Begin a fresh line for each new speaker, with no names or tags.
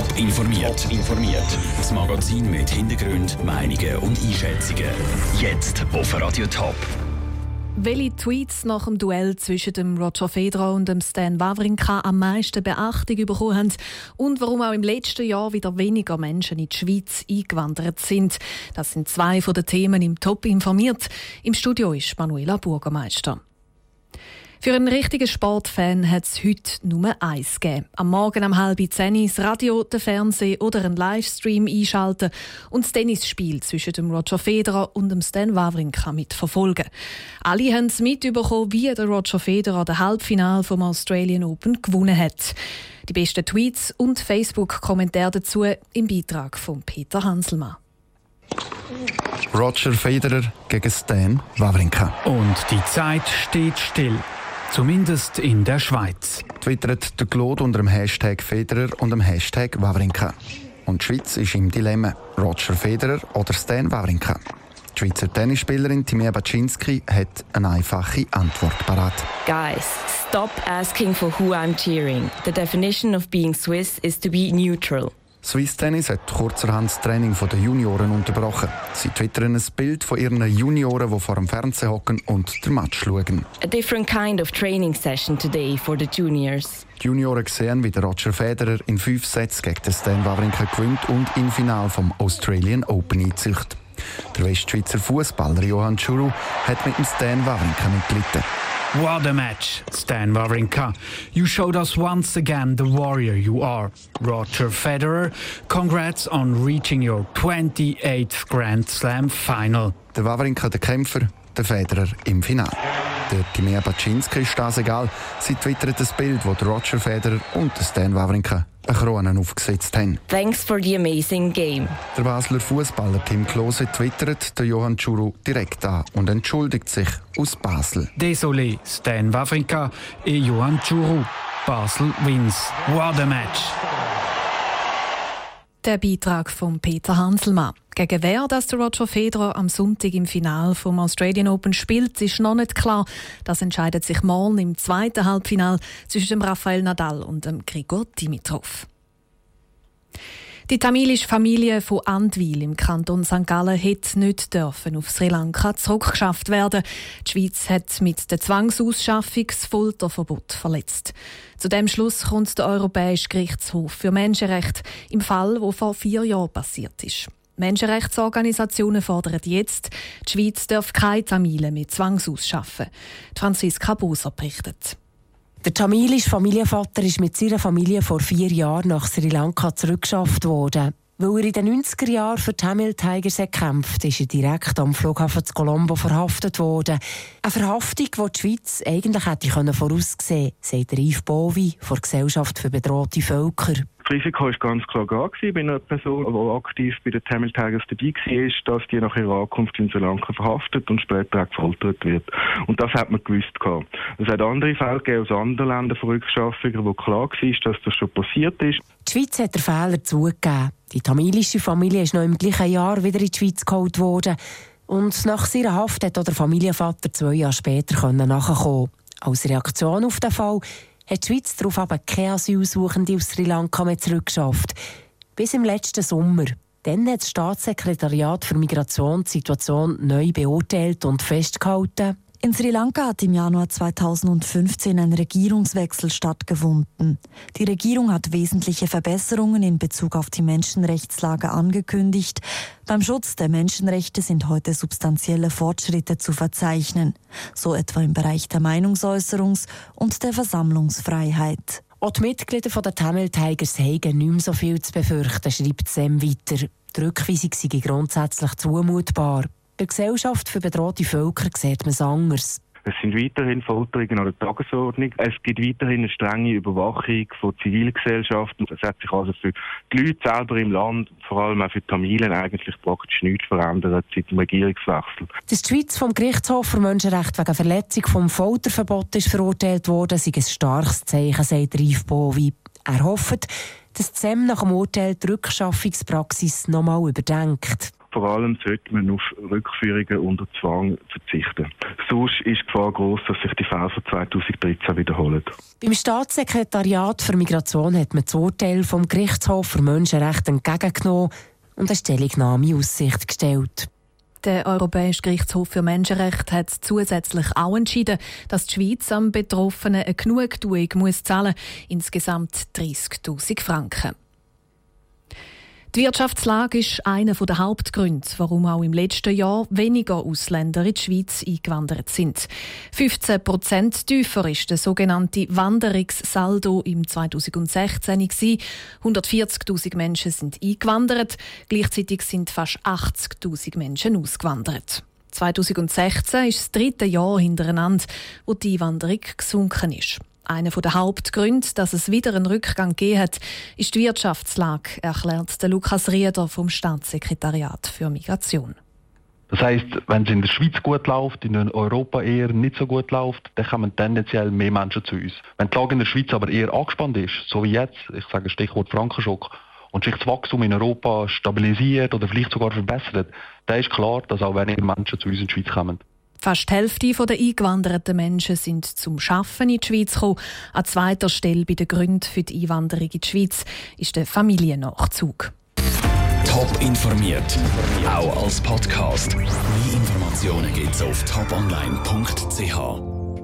Top informiert. informiert. Das Magazin mit Hintergrund, Meinungen und Einschätzungen. Jetzt auf Radio Top.
Welche Tweets nach dem Duell zwischen dem Roger Federer und dem Stan Wawrinka am meisten Beachtung bekommen haben und warum auch im letzten Jahr wieder weniger Menschen in die Schweiz eingewandert sind. Das sind zwei von den Themen im Top informiert. Im Studio ist Manuela Bürgermeister. Für einen richtigen Sportfan hat es heute nur eins gegeben. Am Morgen um halb zehn das Radio, den Fernsehen oder einen Livestream einschalten und das Tennisspiel zwischen dem Roger Federer und dem Stan Wawrinka mitverfolgen. Alle haben es mitbekommen, wie der Roger Federer das Halbfinale vom Australian Open gewonnen hat. Die besten Tweets und Facebook-Kommentare dazu im Beitrag von Peter Hanselmann.
Roger Federer gegen Stan Wawrinka.
Und die Zeit steht still. Zumindest in der Schweiz.
Twittert der Claude unter dem Hashtag Federer und dem Hashtag Wawrinka. Und die Schweiz ist im Dilemma: Roger Federer oder Stan Wawrinka. Die Schweizer Tennisspielerin Timea Baczynski hat eine einfache Antwort parat.
Guys, stop asking for who I'm cheering. The definition of being Swiss is to be neutral.
Swiss Tennis hat kurzerhand das Training der Junioren unterbrochen. Sie twittern ein Bild von ihren Junioren, die vor dem Fernseher hocken und den Match schauen.
A different kind of training session today for the juniors.
Die Junioren sehen, wie der Roger Federer in fünf Sätzen gegen den Stan Wawrinka gewinnt und im Finale vom Australian Open einzieht. Der Westschweizer Fußballer Johann Churu hat mit dem Stan Wawrinka mitgelitten.
What a match, Stan Wawrinka. You showed us once again the warrior you are. Roger Federer, congrats on reaching your 28th Grand Slam final.
Der Wawrinka, der Kämpfer, der Federer im Finale. Der Timea Baczynski ist das egal. Sie twittert das Bild, wo Roger Federer und Stan Wawrinka eine Krone aufgesetzt haben.
Thanks for the amazing game.
Der Basler Fußballer Tim Klose twittert den Johann Churu direkt an und entschuldigt sich aus Basel.
Désolé, Stan Wawrinka et Johann Churu. Basel wins. What a match!
Der Beitrag von Peter Hanselmann. Gegen wer dass der Roger Federer am Sonntag im Finale vom Australian Open spielt, ist noch nicht klar. Das entscheidet sich morgen im zweiten Halbfinale zwischen dem Rafael Nadal und dem Grigor Dimitrov. Die tamilische Familie von Andwil im Kanton St. Gallen hätte nicht dürfen auf Sri Lanka zurückgeschafft werden. Die Schweiz hat mit der Zwangsausschaffung das Folterverbot verletzt. Zu dem Schluss kommt der Europäische Gerichtshof für Menschenrechte im Fall, wo vor vier Jahren passiert ist. Menschenrechtsorganisationen fordern jetzt, die Schweiz darf keine Tamilen mit Zwangsausschaffen. Franziska Buser berichtet.
Der tamilische Familienvater ist mit seiner Familie vor vier Jahren nach Sri Lanka zurückgeschafft worden. Weil er in den 90er Jahren für die Tamil Tigers kämpft, ist er direkt am Flughafen zu Colombo verhaftet worden. Eine Verhaftung, die die Schweiz eigentlich hätte voraussehen können, sagt Yves Bovi von Gesellschaft für bedrohte Völker.
Das Risiko war ganz klar da bei einer Person, die aktiv bei den Tamil Tigers dabei war, dass die nach ihrer Ankunft in Sri Lanka verhaftet und später auch gefoltert wird. Und das hat man gewusst. Es hat andere Fälle gegeben aus anderen Ländern von Rückschaffungen, wo klar war, dass das schon passiert ist.
Die Schweiz hat den Fehler zugegeben. Die tamilische Familie ist noch im gleichen Jahr wieder in die Schweiz geholt worden. Und nach seiner Haft hat der Familienvater zwei Jahre später nachkommen. Als Reaktion auf den Fall hat die Schweiz darauf aber keine Asylsuchende aus Sri Lanka mehr zurückgeschafft. Bis im letzten Sommer. Dann hat das Staatssekretariat für Migration die Situation neu beurteilt und festgehalten.
In Sri Lanka hat im Januar 2015 ein Regierungswechsel stattgefunden. Die Regierung hat wesentliche Verbesserungen in Bezug auf die Menschenrechtslage angekündigt. Beim Schutz der Menschenrechte sind heute substanzielle Fortschritte zu verzeichnen, so etwa im Bereich der Meinungsäußerungs- und der Versammlungsfreiheit.
Auch die Mitglieder der Tamil Tigers haben nicht mehr so viel zu befürchten, schreibt Sam weiter. Die Rückweisung sei grundsätzlich zumutbar. Bei der Gesellschaft für bedrohte Völker sieht man es anders.
Es sind weiterhin Folterungen an der Tagesordnung. Es gibt weiterhin eine strenge Überwachung von Zivilgesellschaften. Es hat sich also für die Leute selber im Land, vor allem auch für die Tamilen, eigentlich praktisch nichts verändert seit dem Regierungswechsel.
Dass die Schweiz vom Gerichtshof für Menschenrechte wegen Verletzung vom Folterverbot ist verurteilt worden, sei ein starkes Zeichen, sagt Rief Bovi. Er hofft, dass ZEM nach dem Urteil die Rückschaffungspraxis nochmal überdenkt.
Vor allem sollte man auf Rückführungen unter Zwang verzichten. Sonst ist die Gefahr groß, dass sich die Fälle von 2013 wiederholen.
Beim Staatssekretariat für Migration hat man das Urteil vom Gerichtshof für Menschenrechte entgegengenommen und eine Stellungnahme in Aussicht gestellt.
Der Europäische Gerichtshof für Menschenrechte hat zusätzlich auch entschieden, dass die Schweiz am Betroffenen eine Genugtuung muss zahlen insgesamt 30.000 Franken. Die Wirtschaftslage ist einer der Hauptgründe, warum auch im letzten Jahr weniger Ausländer in die Schweiz eingewandert sind. 15 Prozent tiefer ist der sogenannte Wanderungssaldo im 2016 140.000 Menschen sind eingewandert, gleichzeitig sind fast 80.000 Menschen ausgewandert. 2016 ist das dritte Jahr hintereinander, wo die Einwanderung gesunken ist. Einer der Hauptgründe, dass es wieder einen Rückgang gegeben hat, ist die Wirtschaftslage, erklärt der Lukas Rieder vom Staatssekretariat für Migration.
Das heißt, wenn es in der Schweiz gut läuft, in Europa eher nicht so gut läuft, dann kommen tendenziell mehr Menschen zu uns. Wenn die Lage in der Schweiz aber eher angespannt ist, so wie jetzt, ich sage Stichwort Frankenschock, und sich das Wachstum in Europa stabilisiert oder vielleicht sogar verbessert, dann ist klar, dass auch weniger Menschen zu uns in die Schweiz kommen.
Fast die Hälfte der eingewanderten Menschen sind zum Schaffen in die Schweiz gekommen. An zweiter Stelle bei den Gründen für die Einwanderung in die Schweiz ist der Familiennachzug.
Top informiert, auch als Podcast. Mehr Informationen gibt's auf toponline.ch.